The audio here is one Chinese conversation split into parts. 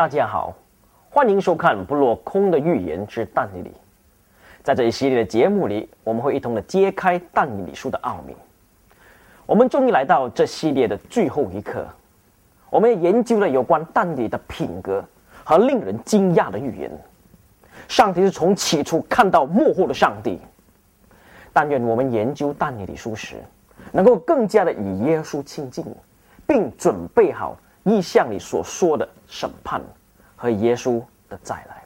大家好，欢迎收看不落空的预言之但以理。在这一系列的节目里，我们会一同的揭开但以理书的奥秘。我们终于来到这系列的最后一课，我们研究了有关但以理的品格和令人惊讶的预言。上帝是从起初看到幕后的上帝。但愿我们研究但以理书时，能够更加的与耶稣亲近，并准备好。意象里所说的审判和耶稣的再来。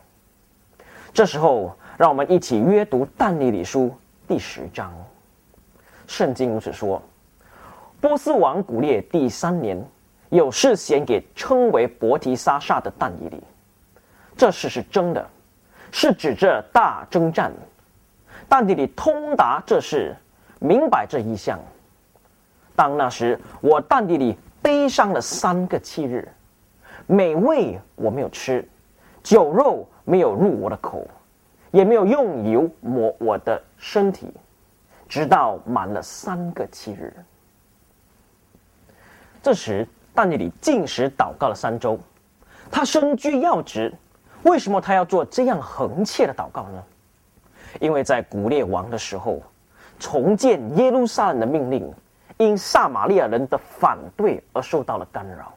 这时候，让我们一起阅读但以理书第十章。圣经如此说：波斯王古列第三年，有事显给称为伯提沙撒的但以理。这事是真的，是指这大征战。但以理通达这事，明白这意象。当那时，我但以理。悲伤了三个七日，美味我没有吃，酒肉没有入我的口，也没有用油抹我的身体，直到满了三个七日。这时，但以理进食祷告了三周，他身居要职，为什么他要做这样横切的祷告呢？因为在古列王的时候，重建耶路撒冷的命令。因撒玛利亚人的反对而受到了干扰，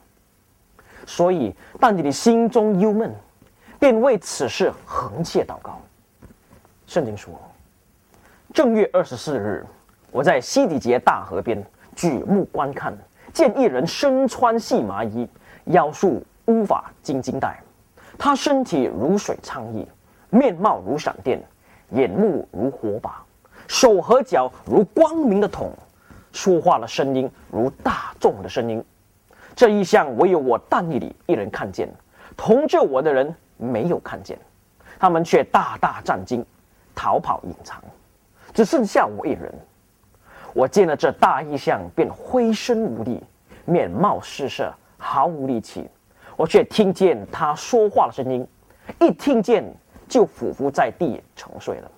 所以但你的心中忧闷，便为此事横切祷告。圣经说：正月二十四日，我在西底节大河边举目观看，见一人身穿细麻衣，腰束乌发金金带，他身体如水苍溢，面貌如闪电，眼目如火把，手和脚如光明的桶。说话的声音如大众的声音，这一项唯有我但以里一人看见，同着我的人没有看见，他们却大大战惊，逃跑隐藏，只剩下我一人。我见了这大异象，便灰身无力，面貌失色，毫无力气。我却听见他说话的声音，一听见就俯伏在地沉睡了。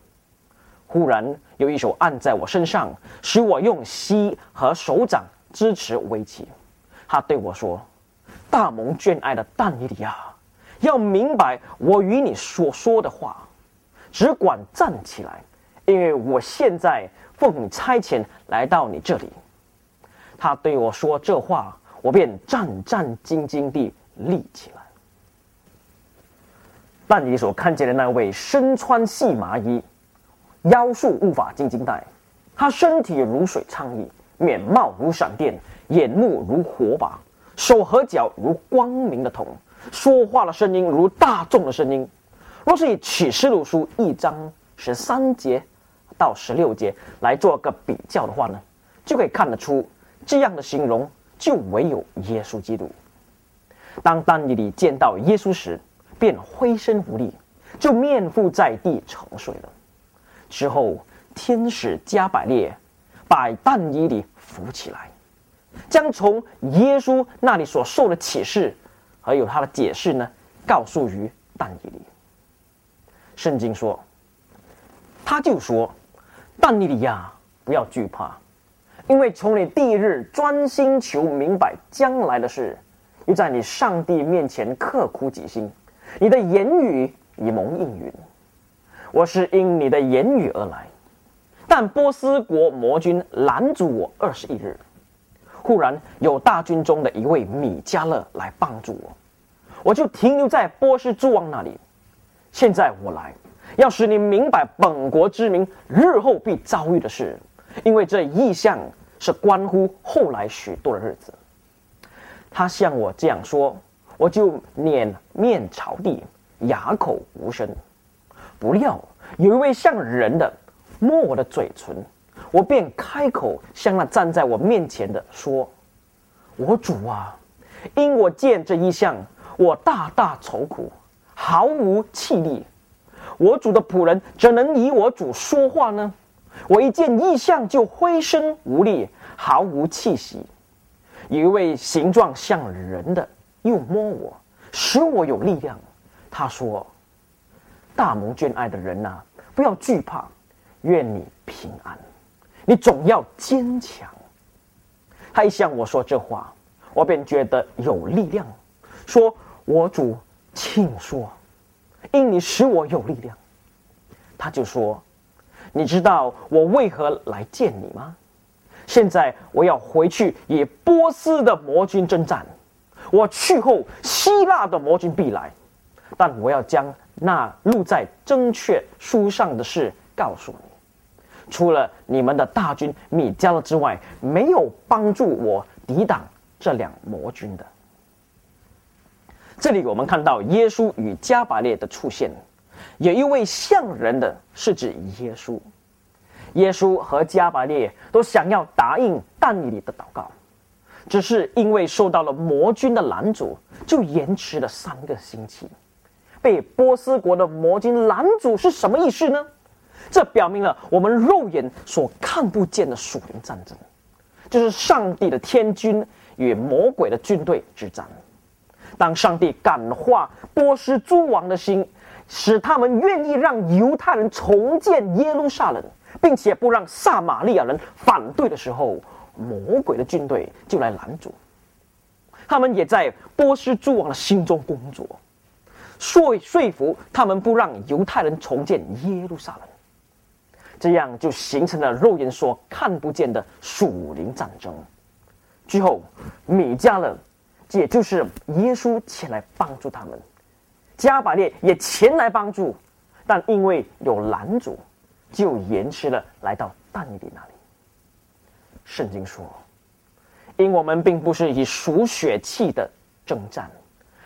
忽然有一手按在我身上，使我用膝和手掌支持围起。他对我说：“大蒙眷爱的但尼里亚，要明白我与你所说的话，只管站起来，因为我现在奉你差遣来到你这里。”他对我说这话，我便战战兢兢地立起来。但你所看见的那位身穿细麻衣。妖术无法金金带，他身体如水苍溢，面貌如闪电，眼目如火把，手和脚如光明的铜，说话的声音如大众的声音。若是以启示录书一章十三节到十六节来做个比较的话呢，就可以看得出这样的形容就唯有耶稣基督。当丹尼里见到耶稣时，便灰身无力，就面伏在地沉睡了。之后，天使加百列把但以理扶起来，将从耶稣那里所受的启示，还有他的解释呢，告诉于但以理。圣经说，他就说：“但以理呀，不要惧怕，因为从你第一日专心求明白将来的事，又在你上帝面前刻苦己心，你的言语已蒙应允。”我是因你的言语而来，但波斯国魔君拦阻我二十一日。忽然有大军中的一位米迦勒来帮助我，我就停留在波斯诸王那里。现在我来，要使你明白本国之民日后必遭遇的事，因为这意象是关乎后来许多的日子。他向我这样说，我就脸面朝地，哑口无声。不料有一位像人的摸我的嘴唇，我便开口向那站在我面前的说：“我主啊，因我见这一项，我大大愁苦，毫无气力。我主的仆人怎能以我主说话呢？我一见异象就灰身无力，毫无气息。有一位形状像人的又摸我，使我有力量。他说。”大蒙眷爱的人呐，不要惧怕，愿你平安，你总要坚强。他一向我说这话，我便觉得有力量。说我主请说，因你使我有力量。”他就说：“你知道我为何来见你吗？现在我要回去与波斯的魔军征战。我去后，希腊的魔军必来，但我要将那录在正确书上的事告诉你。除了你们的大军米迦勒之外，没有帮助我抵挡这两魔军的。”这里我们看到耶稣与加百列的出现。有一位像人的是指耶稣，耶稣和加百列都想要答应但以理的祷告，只是因为受到了魔军的拦阻，就延迟了三个星期。被波斯国的魔军拦阻是什么意思呢？这表明了我们肉眼所看不见的属灵战争，就是上帝的天军与魔鬼的军队之战。当上帝感化波斯诸王的心。使他们愿意让犹太人重建耶路撒冷，并且不让撒玛利亚人反对的时候，魔鬼的军队就来拦阻。他们也在波斯诸王的心中工作，说说服他们不让犹太人重建耶路撒冷。这样就形成了肉眼所看不见的属灵战争。最后，米迦勒，也就是耶稣前来帮助他们。加百列也前来帮助，但因为有拦阻，就延迟了来到但以理那里。圣经说：“因我们并不是以属血气的征战，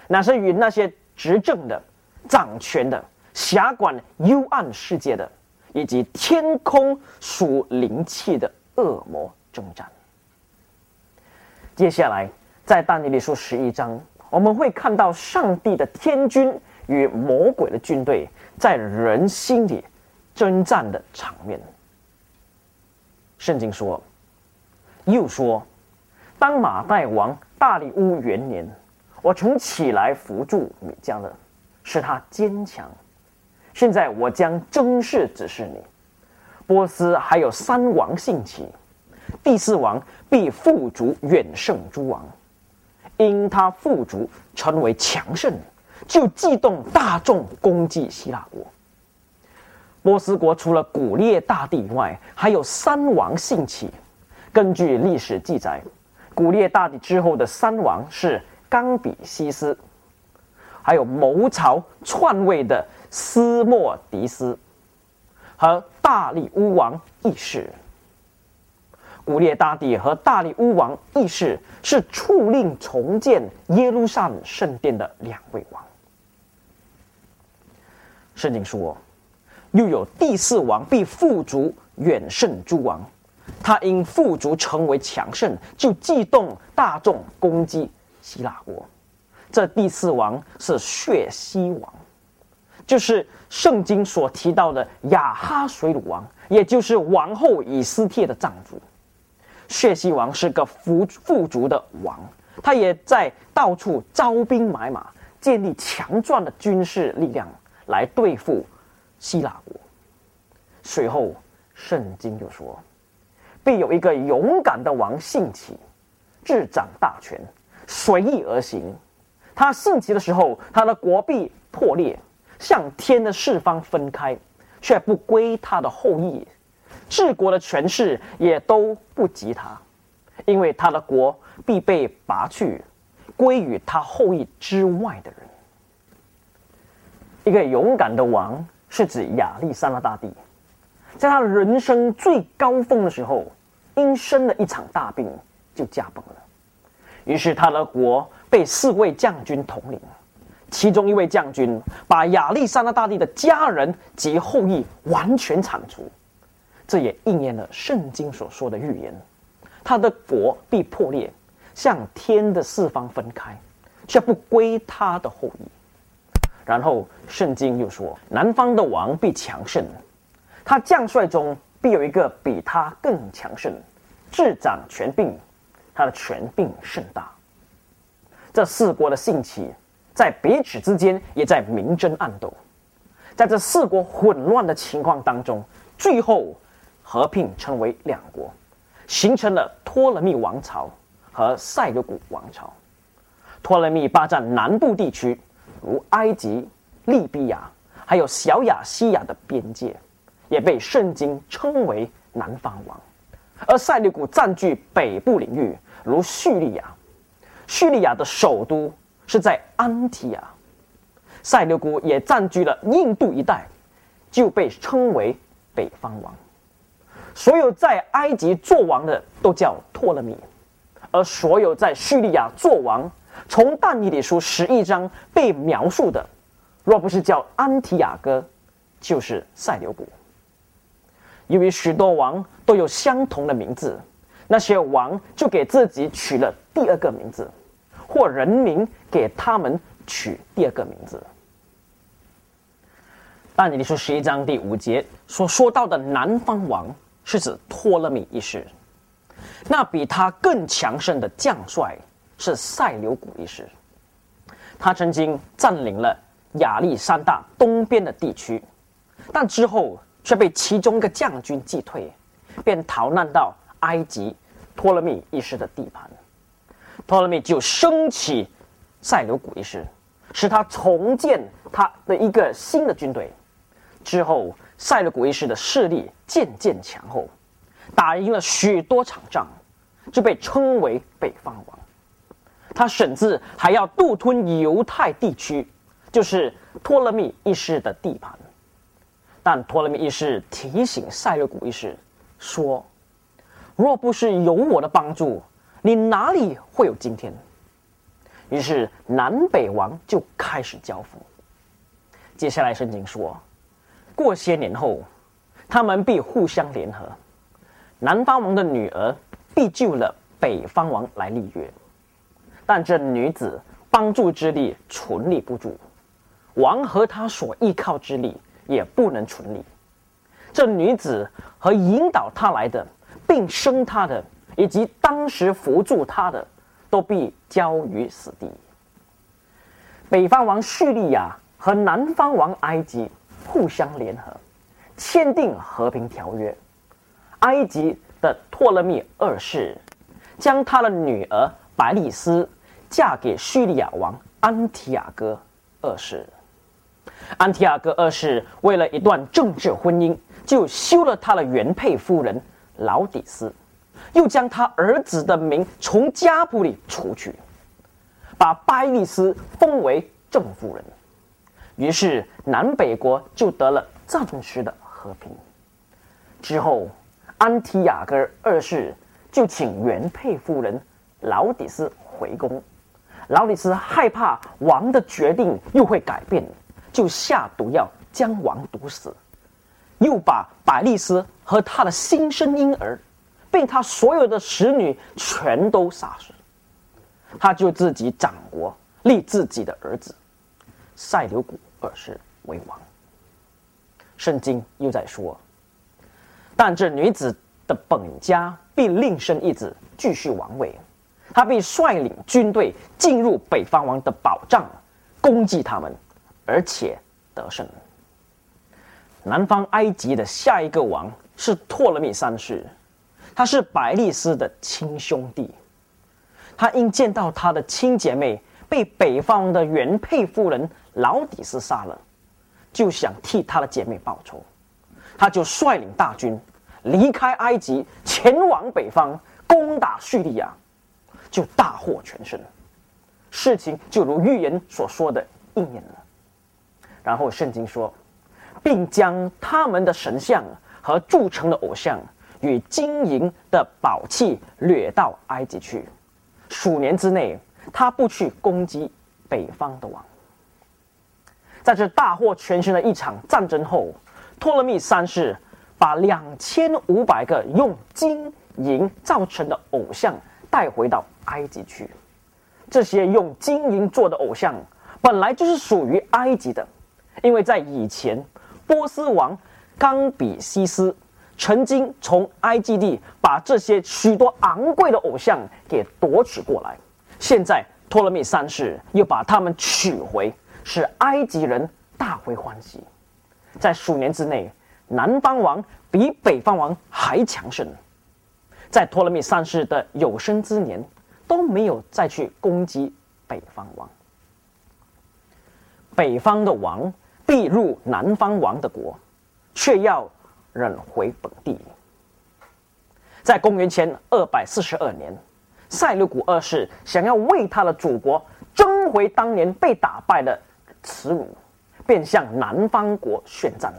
乃是与那些执政的、掌权的、辖管幽暗世界的，以及天空属灵气的恶魔征战。”接下来，在但以理书十一章。我们会看到上帝的天军与魔鬼的军队在人心里征战的场面。圣经说：“又说，当马代王大利乌元年，我曾起来扶助米迦勒，使他坚强。现在我将正式指示你：波斯还有三王兴起，第四王必富足远胜诸王。”因他富足，成为强盛，就激动大众攻击希腊国。波斯国除了古列大帝以外，还有三王兴起。根据历史记载，古列大帝之后的三王是冈比西斯，还有谋朝篡位的斯莫迪斯和大力乌王义士。古列大帝和大力乌王义士是促令重建耶路撒冷圣殿的两位王。圣经说，又有第四王必富足远胜诸王，他因富足成为强盛，就激动大众攻击希腊国。这第四王是血西王，就是圣经所提到的亚哈水鲁王，也就是王后以斯帖的丈夫。血西王是个富富足的王，他也在到处招兵买马，建立强壮的军事力量来对付希腊国。随后，圣经就说，必有一个勇敢的王兴起，执掌大权，随意而行。他兴起的时候，他的国必破裂，向天的四方分开，却不归他的后裔。治国的权势也都不及他，因为他的国必被拔去，归于他后裔之外的人。一个勇敢的王是指亚历山大大帝，在他人生最高峰的时候，因生了一场大病就驾崩了。于是他的国被四位将军统领，其中一位将军把亚历山大大帝的家人及后裔完全铲除。这也应验了圣经所说的预言，他的国必破裂，向天的四方分开，却不归他的后裔。然后圣经又说，南方的王必强盛，他将帅中必有一个比他更强盛，执掌权柄，他的权柄甚大。这四国的兴起，在彼此之间也在明争暗斗，在这四国混乱的情况当中，最后。合并成为两国，形成了托勒密王朝和塞琉古王朝。托勒密霸占南部地区，如埃及、利比亚，还有小亚细亚的边界，也被圣经称为南方王。而塞琉古占据北部领域，如叙利亚，叙利亚的首都是在安提亚。塞琉古也占据了印度一带，就被称为北方王。所有在埃及做王的都叫托勒密，而所有在叙利亚做王，从但以理书十一章被描述的，若不是叫安提亚哥，就是塞琉古。由于许多王都有相同的名字，那些王就给自己取了第二个名字，或人民给他们取第二个名字。但你说十一章第五节所说到的南方王。是指托勒密一世，那比他更强盛的将帅是塞琉古一世。他曾经占领了亚历山大东边的地区，但之后却被其中一个将军击退，便逃难到埃及托勒密一世的地盘。托勒密就升起塞琉古一世，使他重建他的一个新的军队。之后。塞勒古一世的势力渐渐强后，打赢了许多场仗，就被称为北方王。他甚至还要独吞犹太地区，就是托勒密一世的地盘。但托勒密一世提醒塞勒古一世说：“若不是有我的帮助，你哪里会有今天？”于是南北王就开始交锋。接下来圣经说。过些年后，他们必互相联合，南方王的女儿必救了北方王来立约，但这女子帮助之力存立不住，王和他所依靠之力也不能存立。这女子和引导她来的，并生她的，以及当时扶助她的，都必交于死地。北方王叙利亚和南方王埃及。互相联合，签订和平条约。埃及的托勒密二世将他的女儿白丽丝嫁给叙利亚王安提亚哥二世。安提亚哥二世为了一段政治婚姻，就休了他的原配夫人劳底斯，又将他儿子的名从家谱里除去，把白丽丝封为正夫人。于是南北国就得了暂时的和平。之后，安提亚哥二世就请原配夫人劳底斯回宫。劳底斯害怕王的决定又会改变，就下毒药将王毒死，又把百丽丝和他的新生婴儿，被他所有的使女全都杀死。他就自己掌国，立自己的儿子。塞琉古二世为王。圣经又在说，但这女子的本家必另生一子，继续王位。他必率领军队进入北方王的宝藏，攻击他们，而且得胜。南方埃及的下一个王是托勒密三世，他是百利斯的亲兄弟。他因见到他的亲姐妹被北方的原配夫人。老底斯杀了，就想替他的姐妹报仇，他就率领大军离开埃及，前往北方攻打叙利亚，就大获全胜。事情就如预言所说的应验了。然后圣经说，并将他们的神像和铸成的偶像与金银的宝器掠到埃及去。数年之内，他不去攻击北方的王。在这大获全胜的一场战争后，托勒密三世把两千五百个用金银造成的偶像带回到埃及去。这些用金银做的偶像本来就是属于埃及的，因为在以前，波斯王冈比西斯曾经从埃及地把这些许多昂贵的偶像给夺取过来。现在托勒密三世又把他们取回。使埃及人大为欢喜，在数年之内，南方王比北方王还强盛。在托勒密三世的有生之年，都没有再去攻击北方王。北方的王必入南方王的国，却要忍回本地。在公元前二百四十二年，塞琉古二世想要为他的祖国争回当年被打败的耻辱，便向南方国宣战，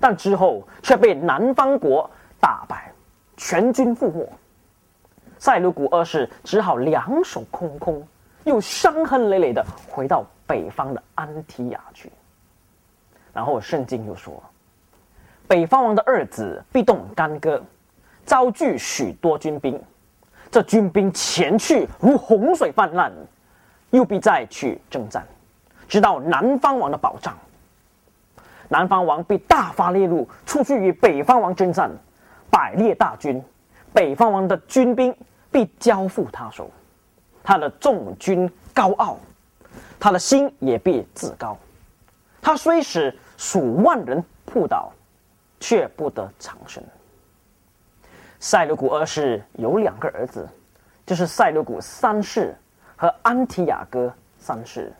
但之后却被南方国打败，全军覆没。塞琉古二世只好两手空空，又伤痕累累的回到北方的安提亚去。然后圣经又说，北方王的二子必动干戈，遭拒许多军兵，这军兵前去如洪水泛滥，又必再去征战，直到南方王的保障。南方王必大发烈怒，出去与北方王征战，百列大军，北方王的军兵。必交付他手，他的众军高傲，他的心也必自高。他虽使数万人扑倒，却不得长生。塞琉古二世有两个儿子，就是塞琉古三世和安提亚哥三世。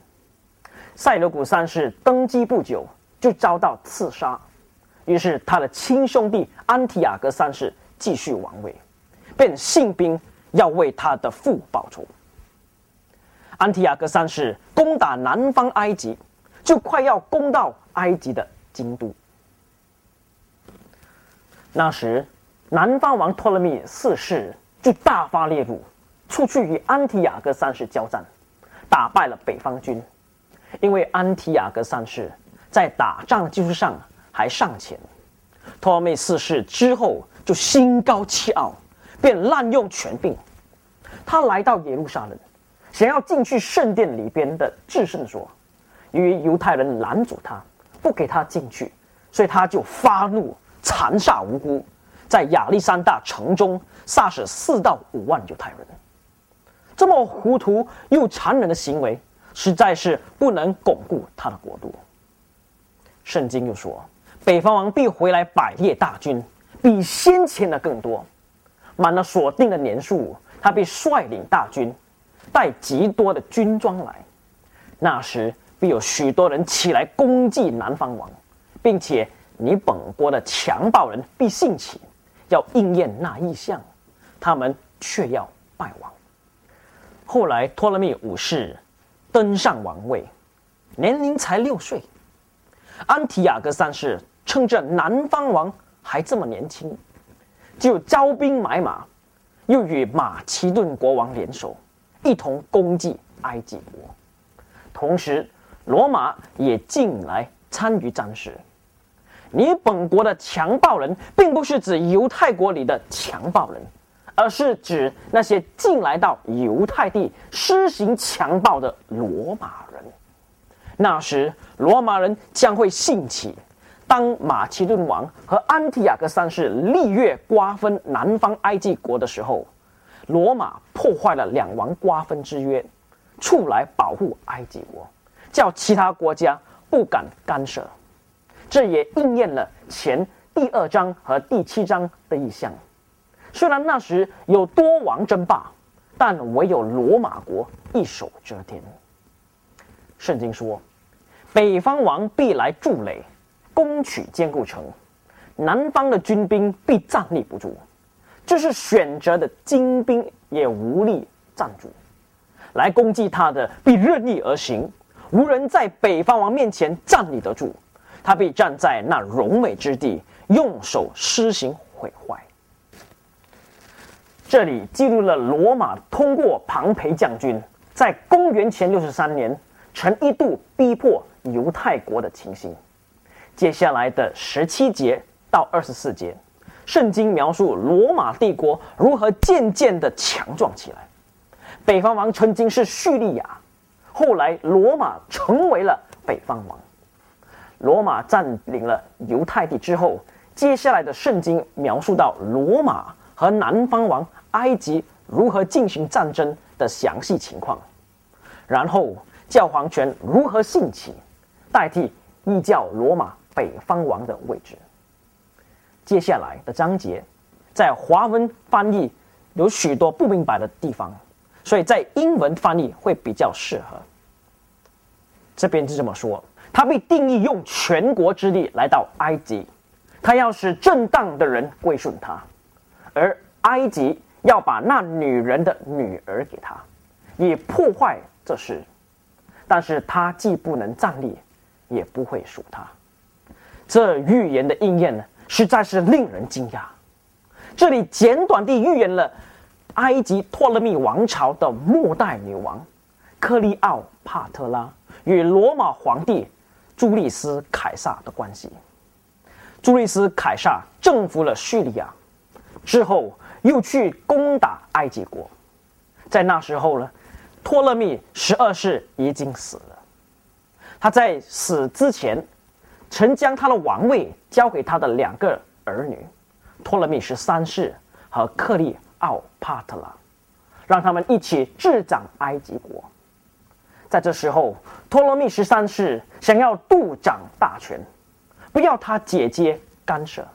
塞琉古三世登基不久就遭到刺杀，于是他的亲兄弟安提亚哥三世继续王位，便信兵。要为他的父报仇。安提亚哥三世攻打南方埃及，就快要攻到埃及的京都。那时，南方王托勒密四世就大发烈怒，出去与安提亚哥三世交战，打败了北方军。因为安提亚哥三世在打仗技术上还尚浅，托勒密四世之后就心高气傲。便滥用权柄，他来到耶路撒冷，想要进去圣殿里边的至圣所，由于犹太人拦阻他，不给他进去，所以他就发怒，残杀无辜，在亚历山大城中杀死四到五万犹太人。这么糊涂又残忍的行为，实在是不能巩固他的国度。圣经又说，北方王必回来百列大军，比先前的更多。满了锁定的年数，他必率领大军，带极多的军装来。那时必有许多人起来攻击南方王，并且你本国的强暴人必兴起，要应验那意象，他们却要败亡。后来托勒密五世登上王位，年龄才六岁。安提亚哥三世趁着南方王还这么年轻。就招兵买马，又与马其顿国王联手，一同攻击埃及国。同时，罗马也进来参与战事。你本国的强暴人，并不是指犹太国里的强暴人，而是指那些进来到犹太地施行强暴的罗马人。那时，罗马人将会兴起。当马其顿王和安提亚哥三世立约瓜分南方埃及国的时候，罗马破坏了两王瓜分之约，出来保护埃及国，叫其他国家不敢干涉。这也应验了前第二章和第七章的意象。虽然那时有多王争霸，但唯有罗马国一手遮天。圣经说，北方王必来筑垒。攻取坚固城，南方的军兵必站立不住，就是选择的精兵也无力站住。来攻击他的必任意而行，无人在北方王面前站立得住。他必站在那荣美之地，用手施行毁坏。这里记录了罗马通过庞培将军在公元前六十三年曾一度逼迫犹太国的情形。接下来的十七节到二十四节，圣经描述罗马帝国如何渐渐的强壮起来。北方王曾经是叙利亚，后来罗马成为了北方王。罗马占领了犹太地之后，接下来的圣经描述到罗马和南方王埃及如何进行战争的详细情况，然后教皇权如何兴起，代替异教罗马。北方王的位置。接下来的章节，在华文翻译有许多不明白的地方，所以在英文翻译会比较适合。这边是这么说：他被定义用全国之力来到埃及，他要使正当的人归顺他，而埃及要把那女人的女儿给他，以破坏这事。但是他既不能站立，也不会属他。这预言的应验呢，实在是令人惊讶。这里简短地预言了埃及托勒密王朝的末代女王克利奥帕特拉与罗马皇帝朱利斯凯撒的关系。朱利斯凯撒征服了叙利亚之后，又去攻打埃及国。在那时候呢，托勒密十二世已经死了。他在死之前，曾将他的王位交给他的两个儿女。托勒密十三世和克利奥帕特拉，让他们一起执掌埃及国。在这时候，托勒密十三世想要独掌大权，不要他姐姐干涉。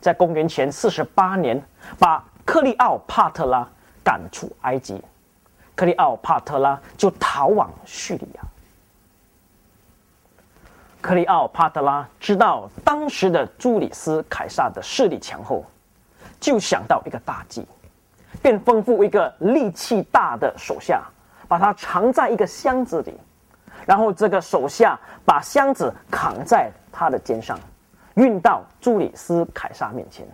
在公元前四十八年，把克利奥帕特拉赶出埃及，克利奥帕特拉就逃往叙利亚。克里奥帕特拉知道当时的朱里斯凯撒的势力强后，就想到一个大计，便吩咐一个力气大的手下，把他藏在一个箱子里，然后这个手下把箱子扛在他的肩上，运到朱里斯凯撒面前，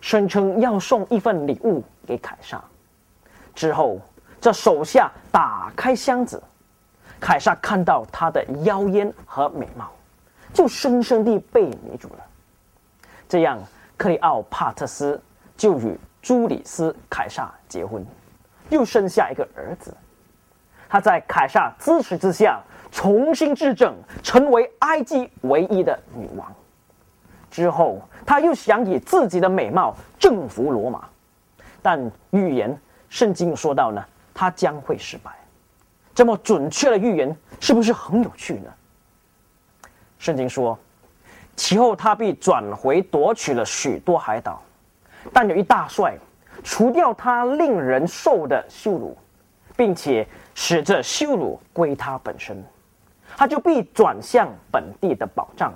声称要送一份礼物给凯撒。之后，这手下打开箱子。凯撒看到她的妖艳和美貌，就深深地被迷住了。这样，克里奥帕特斯就与朱里斯凯撒结婚，又生下一个儿子。他在凯撒支持之下重新执政，成为埃及唯一的女王。之后，他又想以自己的美貌征服罗马，但预言圣经说到呢，他将会失败。这么准确的预言，是不是很有趣呢？圣经说，其后他被转回夺取了许多海岛，但有一大帅除掉他令人受的羞辱，并且使这羞辱归他本身，他就必转向本地的宝藏，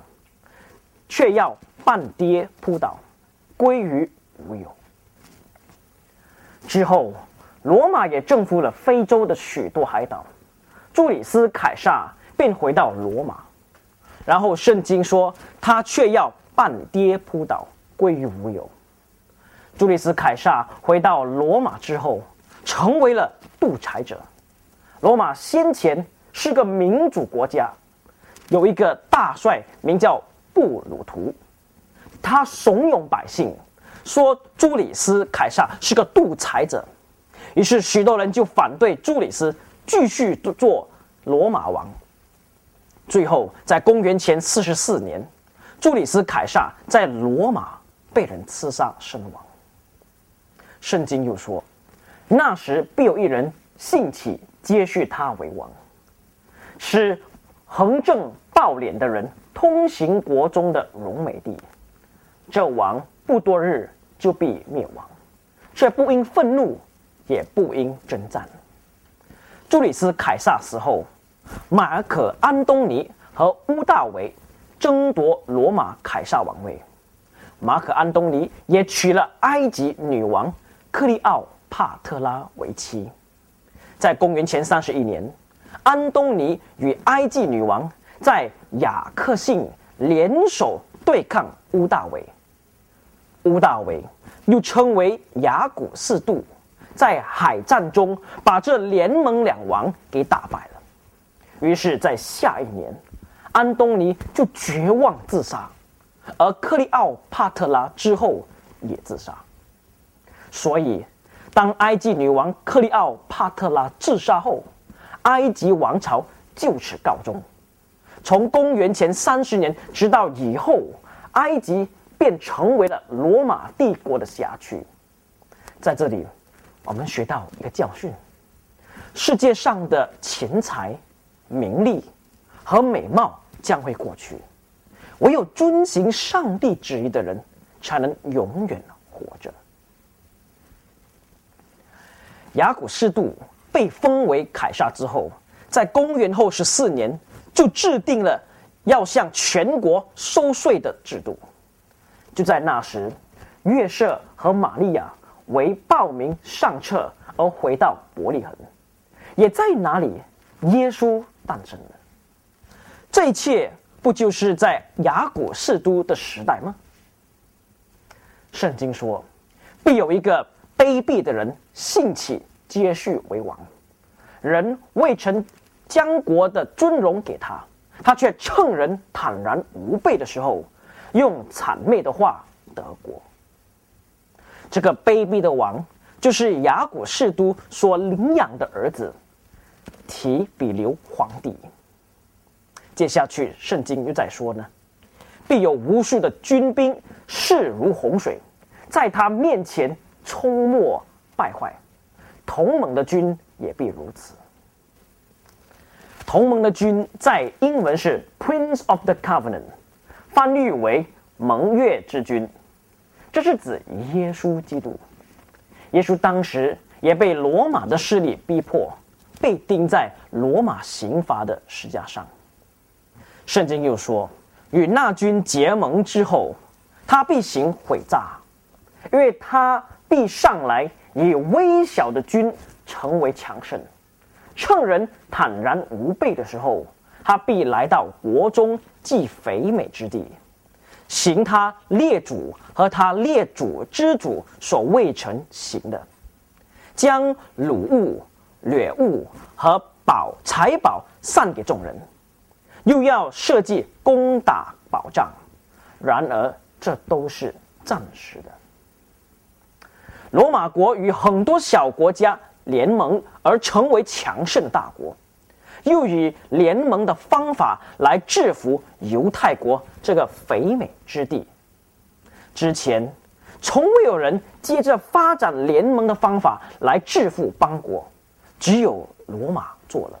却要半跌扑倒，归于无有。之后。罗马也征服了非洲的许多海岛，朱里斯凯撒便回到罗马，然后圣经说他却要半跌扑倒，归于无有。朱里斯凯撒回到罗马之后，成为了独裁者。罗马先前是个民主国家，有一个大帅名叫布鲁图，他怂恿百姓说朱里斯凯撒是个独裁者。于是，许多人就反对朱里斯继续做罗马王。最后，在公元前四十四年，朱里斯凯撒在罗马被人刺杀身亡。圣经又说，那时必有一人兴起接续他为王，使横正暴敛的人通行国中的荣美地。这王不多日就必灭亡，却不因愤怒。也不因征战。朱里斯凯撒死后，马尔可安东尼和乌大维争夺罗马凯撒王位。马可安东尼也娶了埃及女王克利奥帕特拉为妻。在公元前三十一年，安东尼与埃及女王在雅克信联手对抗乌大维。乌大维又称为雅古四度。在海战中，把这联盟两王给打败了。于是，在下一年，安东尼就绝望自杀，而克利奥帕特拉之后也自杀。所以，当埃及女王克利奥帕特拉自杀后，埃及王朝就此告终。从公元前三十年直到以后，埃及便成为了罗马帝国的辖区。在这里。我们学到一个教训：世界上的钱财、名利和美貌将会过去，唯有遵行上帝旨意的人，才能永远活着。雅古士度被封为凯撒之后，在公元后十四年就制定了要向全国收税的制度。就在那时，约瑟和玛利亚为报名上车而回到伯利恒，也在哪里，耶稣诞生了。这一切不就是在雅古士都的时代吗？圣经说，必有一个卑鄙的人兴起接续为王，人未曾将国的尊荣给他，他却趁人坦然无备的时候，用谄媚的话得国。这个卑鄙的王，就是雅古士都所领养的儿子提比留皇帝。接下去，圣经又在说呢，必有无数的军兵势如洪水，在他面前冲没败坏，同盟的军也必如此。同盟的军在英文是 Prince of the Covenant，翻译为盟约之君，这是指耶稣基督。耶稣当时也被罗马的势力逼迫，被钉在罗马刑罚的石架上。圣经又说，与那军结盟之后，他必行毁诈，因为他必上来以微小的军成为强盛，趁人坦然无备的时候，他必来到国中既肥美之地，行他列祖和他列祖之主所未曾行的，将鲁物、掠物和宝财宝散给众人。又要设计攻打保障，然而这都是暂时的。罗马国与很多小国家联盟而成为强盛大国，又以联盟的方法来制服犹太国这个肥美之地。之前从未有人借着发展联盟的方法来制服邦国，只有罗马做了。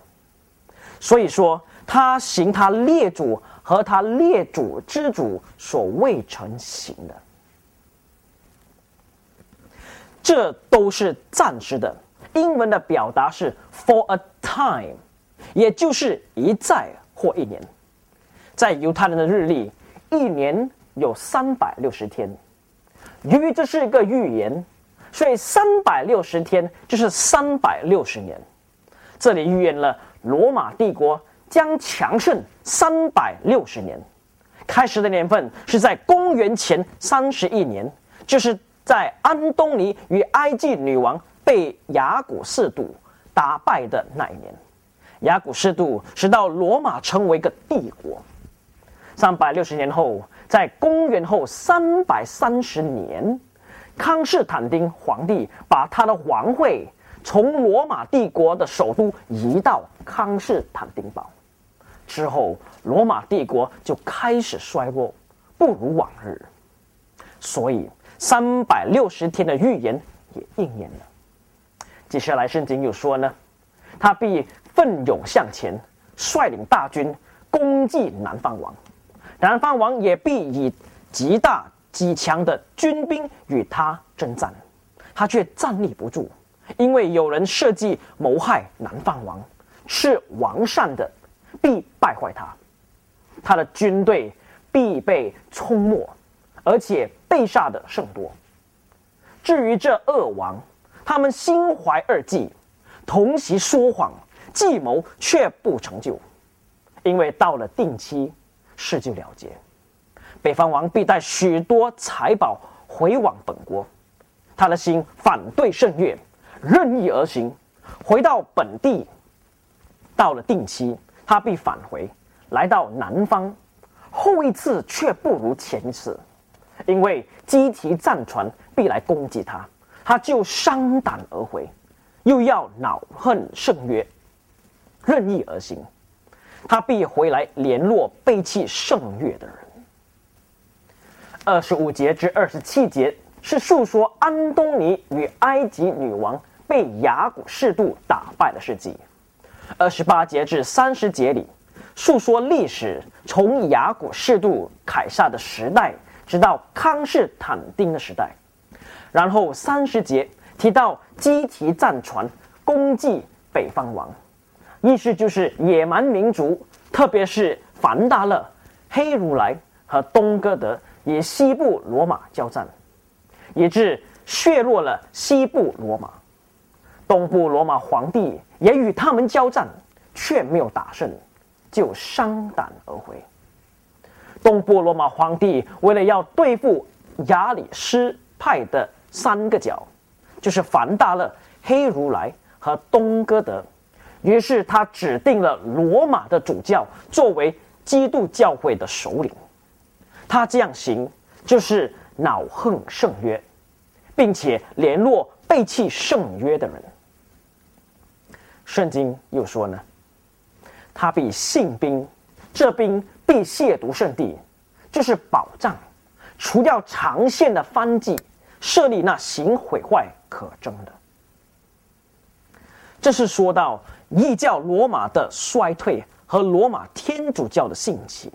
所以说。他行他列祖和他列祖之主所未曾行的，这都是暂时的。英文的表达是 for a time，也就是一再或一年。在犹太人的日历，一年有三百六十天。由于这是一个预言，所以三百六十天就是三百六十年。这里预言了罗马帝国。将强盛三百六十年，开始的年份是在公元前三十一年，就是在安东尼与埃及女王被雅古士度打败的那一年。雅古士度使到罗马成为一个帝国。三百六十年后，在公元后三百三十年，康斯坦丁皇帝把他的皇位从罗马帝国的首都移到康斯坦丁堡。之后，罗马帝国就开始衰落，不如往日。所以，三百六十天的预言也应验了。接下来，圣经又说呢，他必奋勇向前，率领大军攻击南方王。南方王也必以极大极强的军兵与他征战，他却站立不住，因为有人设计谋害南方王，是王善的。必败坏他，他的军队必被冲没，而且被杀的甚多。至于这恶王，他们心怀二计，同时说谎，计谋却不成就，因为到了定期，事就了结。北方王必带许多财宝回往本国，他的心反对圣乐，任意而行，回到本地。到了定期。他必返回，来到南方，后一次却不如前一次，因为机提战船必来攻击他，他就伤胆而回，又要恼恨圣约，任意而行，他必回来联络背弃圣约的人。二十五节至二十七节是述说安东尼与埃及女王被雅古士度打败的事迹。二十八节至三十节里，述说历史从雅古士度凯撒的时代，直到康斯坦丁的时代。然后三十节提到基提战船攻击北方王，意思就是野蛮民族特别是凡达勒、黑如来和东哥德与西部罗马交战，以致削弱了西部罗马。东部罗马皇帝也与他们交战，却没有打胜，就伤胆而回。东部罗马皇帝为了要对付亚里士派的三个角，就是凡大勒、黑如来和东哥德，于是他指定了罗马的主教作为基督教会的首领。他这样行，就是恼恨圣约，并且联络背弃圣约的人。圣经又说呢，他比信兵，这兵必亵渎圣地，这是保障，除掉长线的番计，设立那行毁坏可争的。这是说到异教罗马的衰退和罗马天主教的兴起。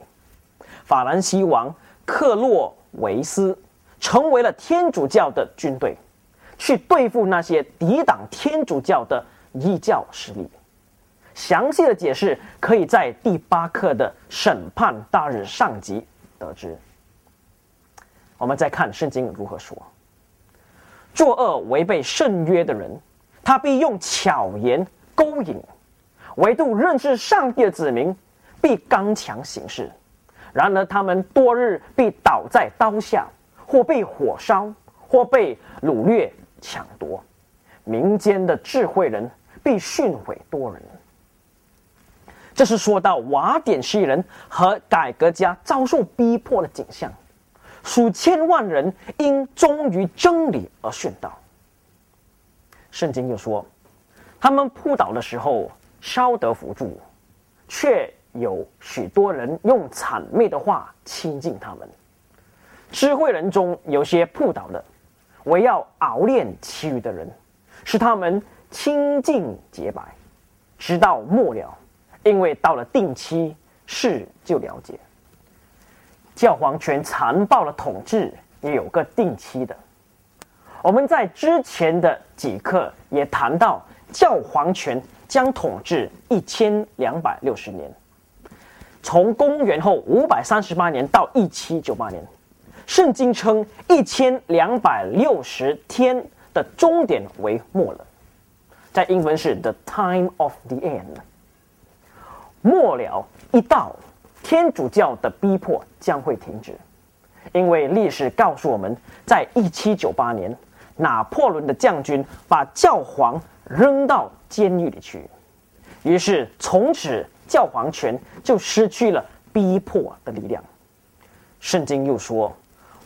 法兰西王克洛维斯成为了天主教的军队，去对付那些抵挡天主教的。异教势力，详细的解释可以在第八课的审判大日上集得知。我们再看圣经如何说：作恶违背圣约的人，他必用巧言勾引；唯独认识上帝的子民，必刚强行事。然而他们多日必倒在刀下，或被火烧，或被掳掠抢夺。民间的智慧人。必训诲多人。这是说到瓦典诗人和改革家遭受逼迫的景象，数千万人因忠于真理而殉道。圣经又说，他们扑倒的时候稍得扶助，却有许多人用谄媚的话亲近他们。智慧人中有些扑倒的，我要熬炼其余的人，使他们。清净洁白，直到末了，因为到了定期，事就了解。教皇权残暴的统治也有个定期的。我们在之前的几课也谈到，教皇权将统治一千两百六十年，从公元后五百三十八年到一七九八年。圣经称一千两百六十天的终点为末了。在英文是 the time of the end，末了一到，天主教的逼迫将会停止，因为历史告诉我们，在一七九八年，拿破仑的将军把教皇扔到监狱里去，于是从此教皇权就失去了逼迫的力量。圣经又说，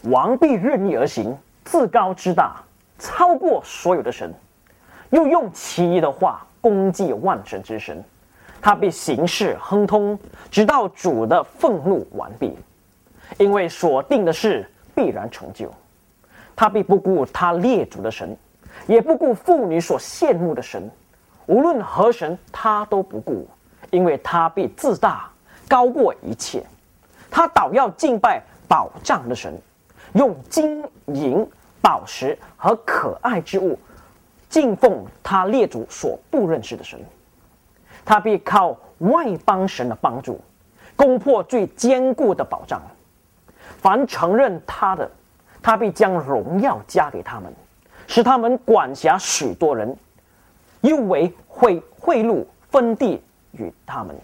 王必任意而行，自高之大，超过所有的神。又用奇异的话攻击万神之神，他必行事亨通，直到主的愤怒完毕，因为所定的事必然成就。他必不顾他列祖的神，也不顾妇女所羡慕的神，无论何神他都不顾，因为他必自大，高过一切。他倒要敬拜宝藏的神，用金银宝石和可爱之物。敬奉他列祖所不认识的神，他必靠外邦神的帮助，攻破最坚固的保障。凡承认他的，他必将荣耀加给他们，使他们管辖许多人，又为贿贿赂分地与他们。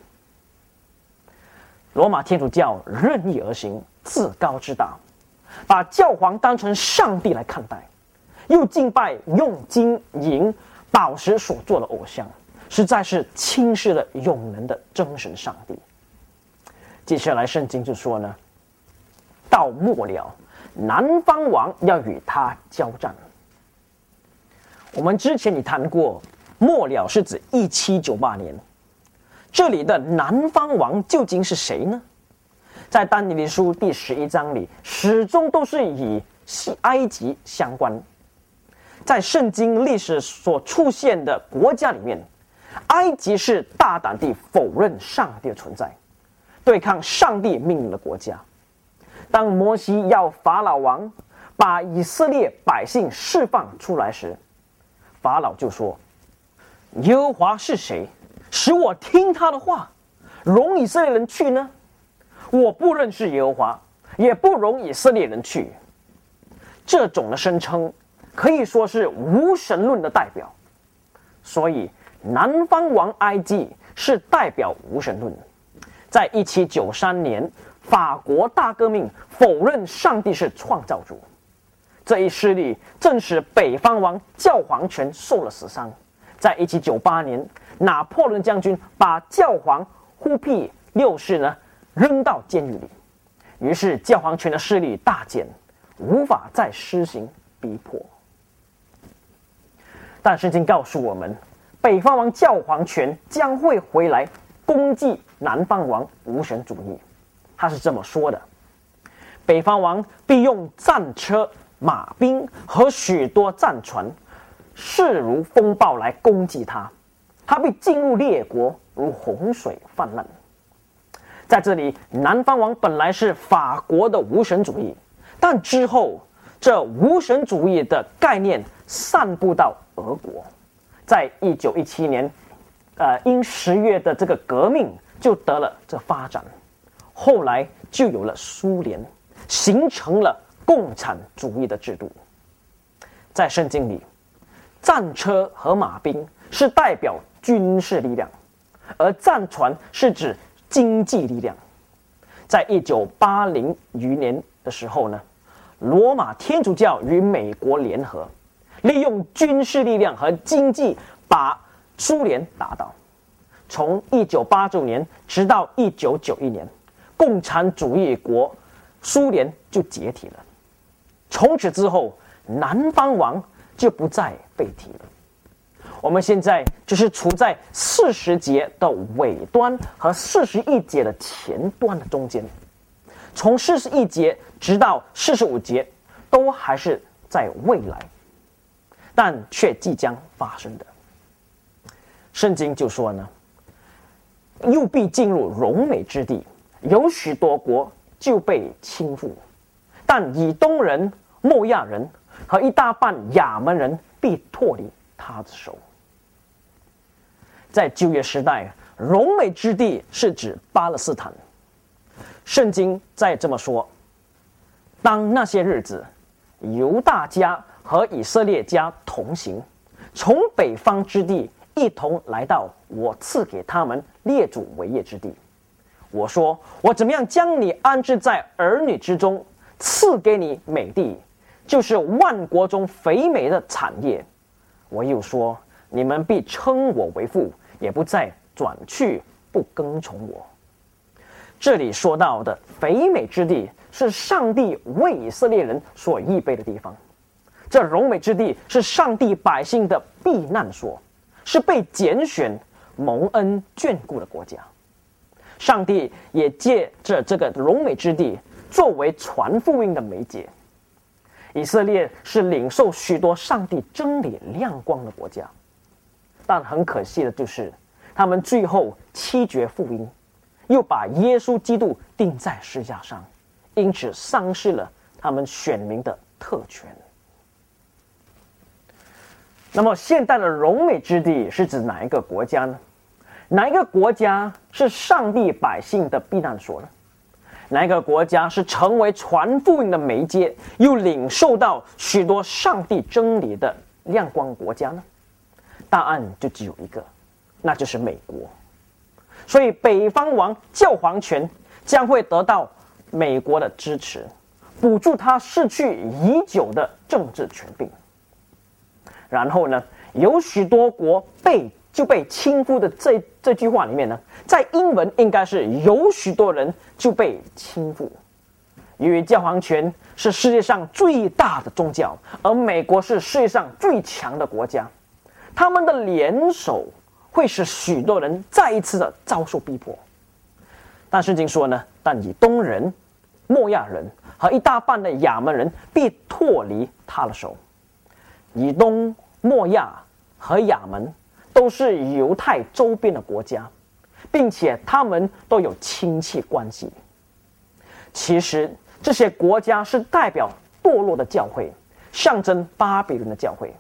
罗马天主教任意而行，自高自大，把教皇当成上帝来看待。又敬拜用金银宝石所做的偶像，实在是轻视了永能的真神上帝。接下来圣经就说呢，到末了，南方王要与他交战。我们之前也谈过，末了是指一七九八年，这里的南方王究竟是谁呢？在丹尼的书第十一章里，始终都是以西埃及相关。在圣经历史所出现的国家里面，埃及是大胆地否认上帝的存在，对抗上帝命令的国家。当摩西要法老王把以色列百姓释放出来时，法老就说：“耶和华是谁，使我听他的话，容以色列人去呢？我不认识耶和华，也不容以色列人去。这种的声称可以说是无神论的代表。所以，南方王埃及是代表无神论。在一七九三年，法国大革命否认上帝是创造主，这一失利正使北方王教皇权受了死伤。在一七九八年，拿破仑将军把教皇忽必六世呢扔到监狱里，于是教皇权的势力大减，无法再施行逼迫。但圣经告诉我们，北方王教皇权将会回来攻击南方王无神主义。他是这么说的：北方王必用战车、马兵和许多战船。势如风暴来攻击他，他必进入列国如洪水泛滥。在这里，南方王本来是法国的无神主义，但之后这无神主义的概念散布到俄国，在一九一七年，呃，因十月的这个革命就得了这发展，后来就有了苏联，形成了共产主义的制度。在圣经里。战车和马兵是代表军事力量，而战船是指经济力量。在一九八零余年的时候呢，罗马天主教与美国联合，利用军事力量和经济把苏联打倒。从一九八九年直到一九九一年，共产主义国苏联就解体了。从此之后，南方王。就不再被提了。我们现在就是处在四十节的尾端和四十一节的前端的中间，从四十一节直到四十五节，都还是在未来，但却即将发生的。圣经就说呢，又必进入荣美之地，有许多国就被倾覆，但以东人、莫亚人。和一大半亚门人必脱离他的手。在旧约时代，荣美之地是指巴勒斯坦。圣经再这么说：当那些日子，犹大家和以色列家同行，从北方之地一同来到我赐给他们列祖为业之地。我说：我怎么样将你安置在儿女之中，赐给你美地？就是万国中肥美的产业，我又说，你们必称我为父，也不再转去不跟从我。这里说到的肥美之地，是上帝为以色列人所预备的地方。这荣美之地是上帝百姓的避难所，是被拣选、蒙恩眷顾的国家。上帝也借着这个荣美之地，作为传福音的媒介。以色列是领受许多上帝真理亮光的国家，但很可惜的就是，他们最后弃绝福音，又把耶稣基督钉在石架上，因此丧失了他们选民的特权。那么，现代的荣美之地是指哪一个国家呢？哪一个国家是上帝百姓的避难所呢？哪一个国家是成为传福音的媒介，又领受到许多上帝真理的亮光国家呢？答案就只有一个，那就是美国。所以，北方王教皇权将会得到美国的支持，补助他逝去已久的政治权柄。然后呢，有许多国被。就被亲夫的这这句话里面呢，在英文应该是有许多人就被亲夫，因为教皇权是世界上最大的宗教，而美国是世界上最强的国家，他们的联手会使许多人再一次的遭受逼迫。但圣经说呢，但以东人、莫亚人和一大半的亚门人必脱离他的手，以东、莫亚和亚门。都是犹太周边的国家，并且他们都有亲戚关系。其实这些国家是代表堕落的教会，象征巴比伦的教会。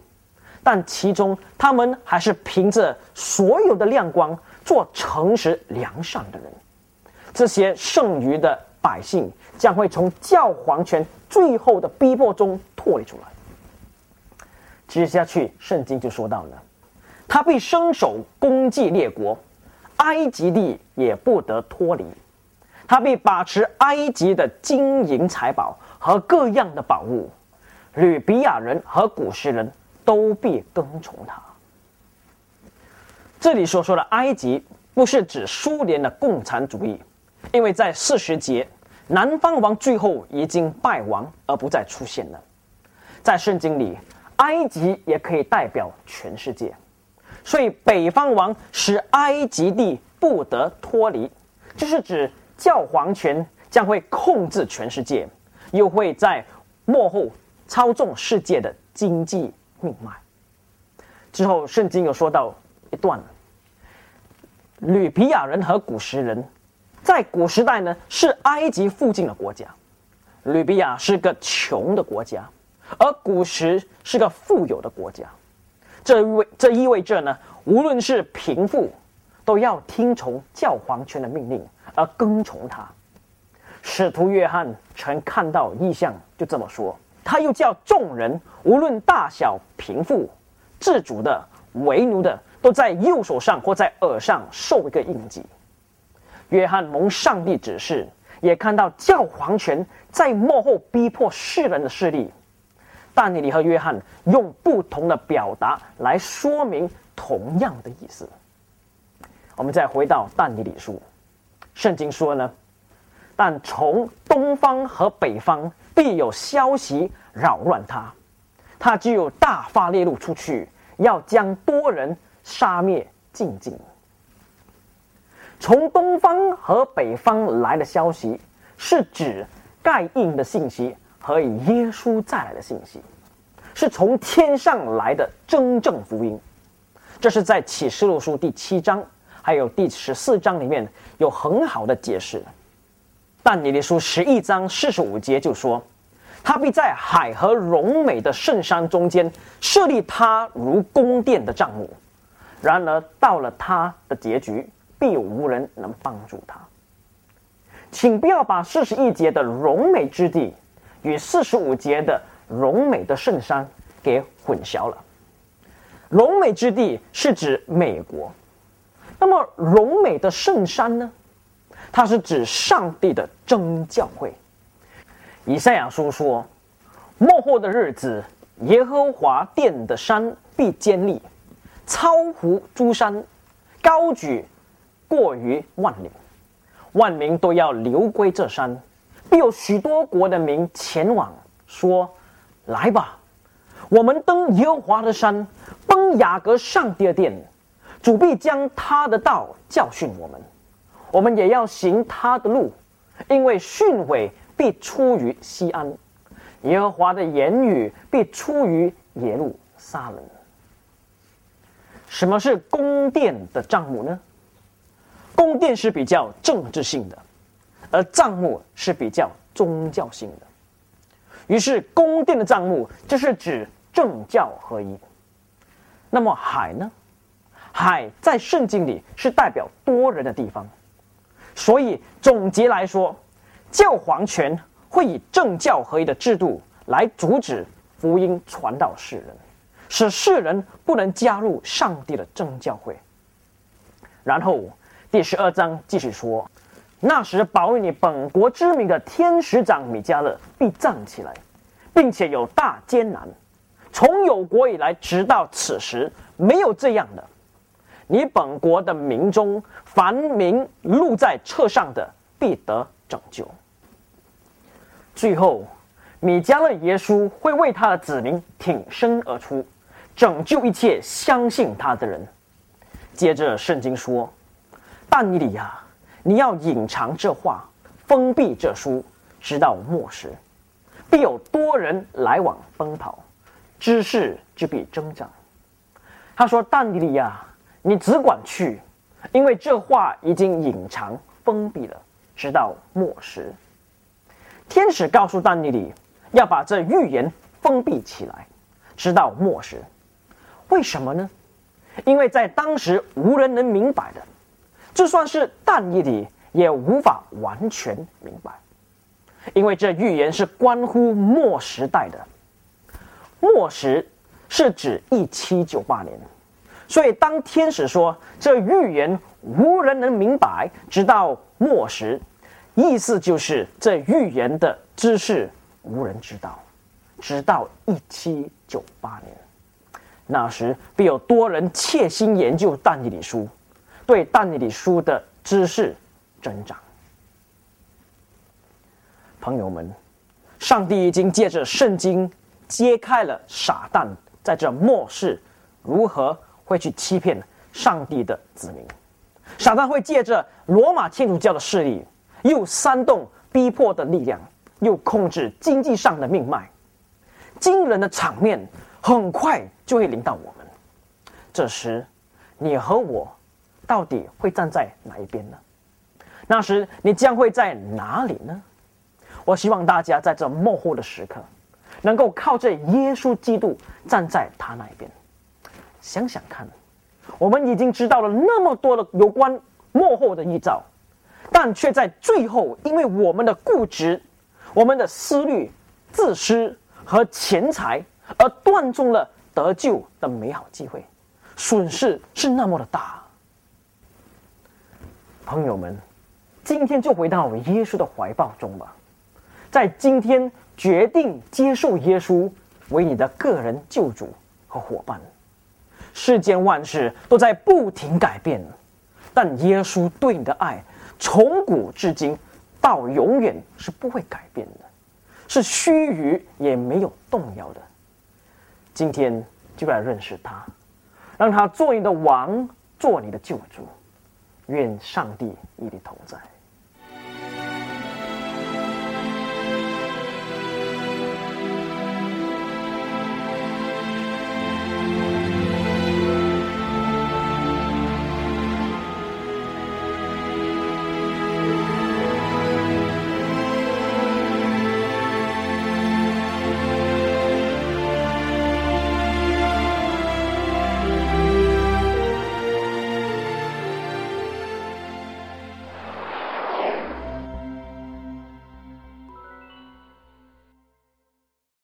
但其中他们还是凭着所有的亮光做诚实良善的人。这些剩余的百姓将会从教皇权最后的逼迫中脱离出来。接下去，圣经就说到了，他必伸手攻击列国，埃及地也不得脱离。他必把持埃及的金银财宝和各样的宝物，吕比亚人和古时人都必跟从他。这里所说的埃及，不是指苏联的共产主义，因为在四十节，南方王最后已经败亡而不再出现了。在圣经里。埃及也可以代表全世界，所以北方王使埃及地不得脱离，就是指教皇权将会控制全世界，又会在幕后操纵世界的经济命脉。之后，圣经有说到一段，吕皮亚人和古时人，在古时代呢是埃及附近的国家，吕皮亚是个穷的国家。而古时是个富有的国家，这意味这意味着呢，无论是贫富，都要听从教皇权的命令而跟从他。使徒约翰曾看到异象，就这么说。他又叫众人，无论大小贫富，自主的、为奴的，都在右手上或在耳上受一个印记。约翰蒙上帝指示，也看到教皇权在幕后逼迫世人的势力。但尼里和约翰用不同的表达来说明同样的意思。我们再回到但尼里书，圣经说呢，但从东方和北方必有消息扰乱他，他就有大发烈怒出去，要将多人杀灭尽尽。从东方和北方来的消息，是指盖印的信息。和以耶稣再来的信息，是从天上来的真正福音。这是在启示录书第七章还有第十四章里面有很好的解释。但尼利书十一章四十五节就说，他必在海和荣美的圣山中间设立他如宫殿的帐幕。然而到了他的结局，必无人能帮助他。请不要把四十一节的荣美之地。与四十五节的荣美的圣山给混淆了。荣美之地是指美国，那么荣美的圣山呢？它是指上帝的真教会。以赛亚书说：“末后的日子，耶和华殿的山必坚立，超乎诸山，高举过于万里，万民都要流归这山。”必有许多国的民前往，说：“来吧，我们登耶和华的山，登雅各上帝的殿。主必将他的道教训我们，我们也要行他的路，因为训诲必出于西安，耶和华的言语必出于耶路撒冷。”什么是宫殿的账目呢？宫殿是比较政治性的。而账目是比较宗教性的，于是宫殿的账目就是指政教合一。那么海呢？海在圣经里是代表多人的地方，所以总结来说，教皇权会以政教合一的制度来阻止福音传到世人，使世人不能加入上帝的政教会。然后第十二章继续说。那时，保卫你本国之名的天使长米迦勒必站起来，并且有大艰难。从有国以来，直到此时，没有这样的。你本国的民中，凡名录在册上的，必得拯救。最后，米迦勒耶稣会为他的子民挺身而出，拯救一切相信他的人。接着，圣经说：“但以理呀。”你要隐藏这话，封闭这书，直到末时，必有多人来往奔跑，知识就必增长。他说：“但尼利亚，你只管去，因为这话已经隐藏封闭了，直到末时。”天使告诉但尼里，要把这预言封闭起来，直到末时。为什么呢？因为在当时无人能明白的，就算是但以理也无法完全明白，因为这预言是关乎末时代的。末时是指一七九八年，所以当天使说这预言无人能明白，直到末时，意思就是这预言的知识无人知道，直到一七九八年。那时必有多人切心研究但以理书，对但以理书的知识增长。朋友们，上帝已经借着圣经揭开了撒旦在这末世如何会去欺骗上帝的子民。撒旦会借着罗马天主教的势力，又煽动逼迫的力量，又控制经济上的命脉，惊人的场面。很快就会临到我们，这时，你和我到底会站在哪一边呢？那时你将会在哪里呢？我希望大家在这幕后的时刻，能够靠着耶稣基督站在他那一边。想想看，我们已经知道了那么多的有关幕后的预兆，但却在最后，因为我们的固执、我们的思虑、自私和钱财。而断中了得救的美好机会，损失是那么的大。朋友们，今天就回到耶稣的怀抱中吧，在今天决定接受耶稣为你的个人救主和伙伴。世间万事都在不停改变，但耶稣对你的爱从古至今到永远是不会改变的，是须臾也没有动摇的。今天就来认识他，让他做你的王，做你的救主。愿上帝与你同在。